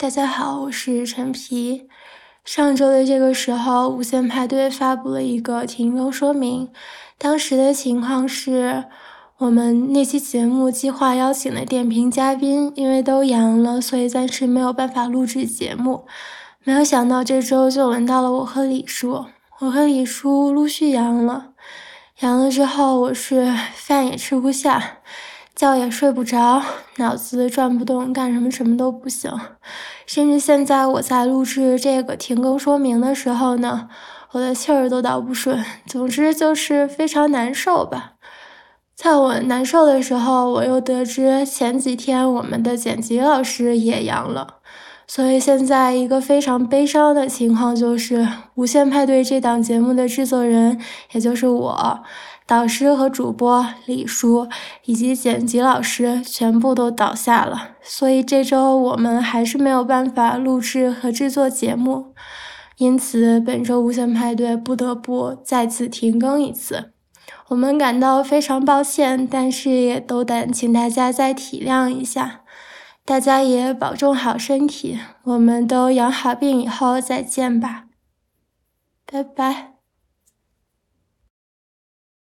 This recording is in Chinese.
大家好，我是陈皮。上周的这个时候，无限派对发布了一个停更说明。当时的情况是，我们那期节目计划邀请的点评嘉宾因为都阳了，所以暂时没有办法录制节目。没有想到这周就轮到了我和李叔，我和李叔陆续阳了。阳了之后，我是饭也吃不下。觉也睡不着，脑子转不动，干什么什么都不行。甚至现在我在录制这个停更说明的时候呢，我的气儿都倒不顺。总之就是非常难受吧。在我难受的时候，我又得知前几天我们的剪辑老师也阳了。所以现在一个非常悲伤的情况就是《无限派对》这档节目的制作人，也就是我。导师和主播李叔以及剪辑老师全部都倒下了，所以这周我们还是没有办法录制和制作节目，因此本周无限派对不得不再次停更一次，我们感到非常抱歉，但是也都得请大家再体谅一下，大家也保重好身体，我们都养好病以后再见吧，拜拜。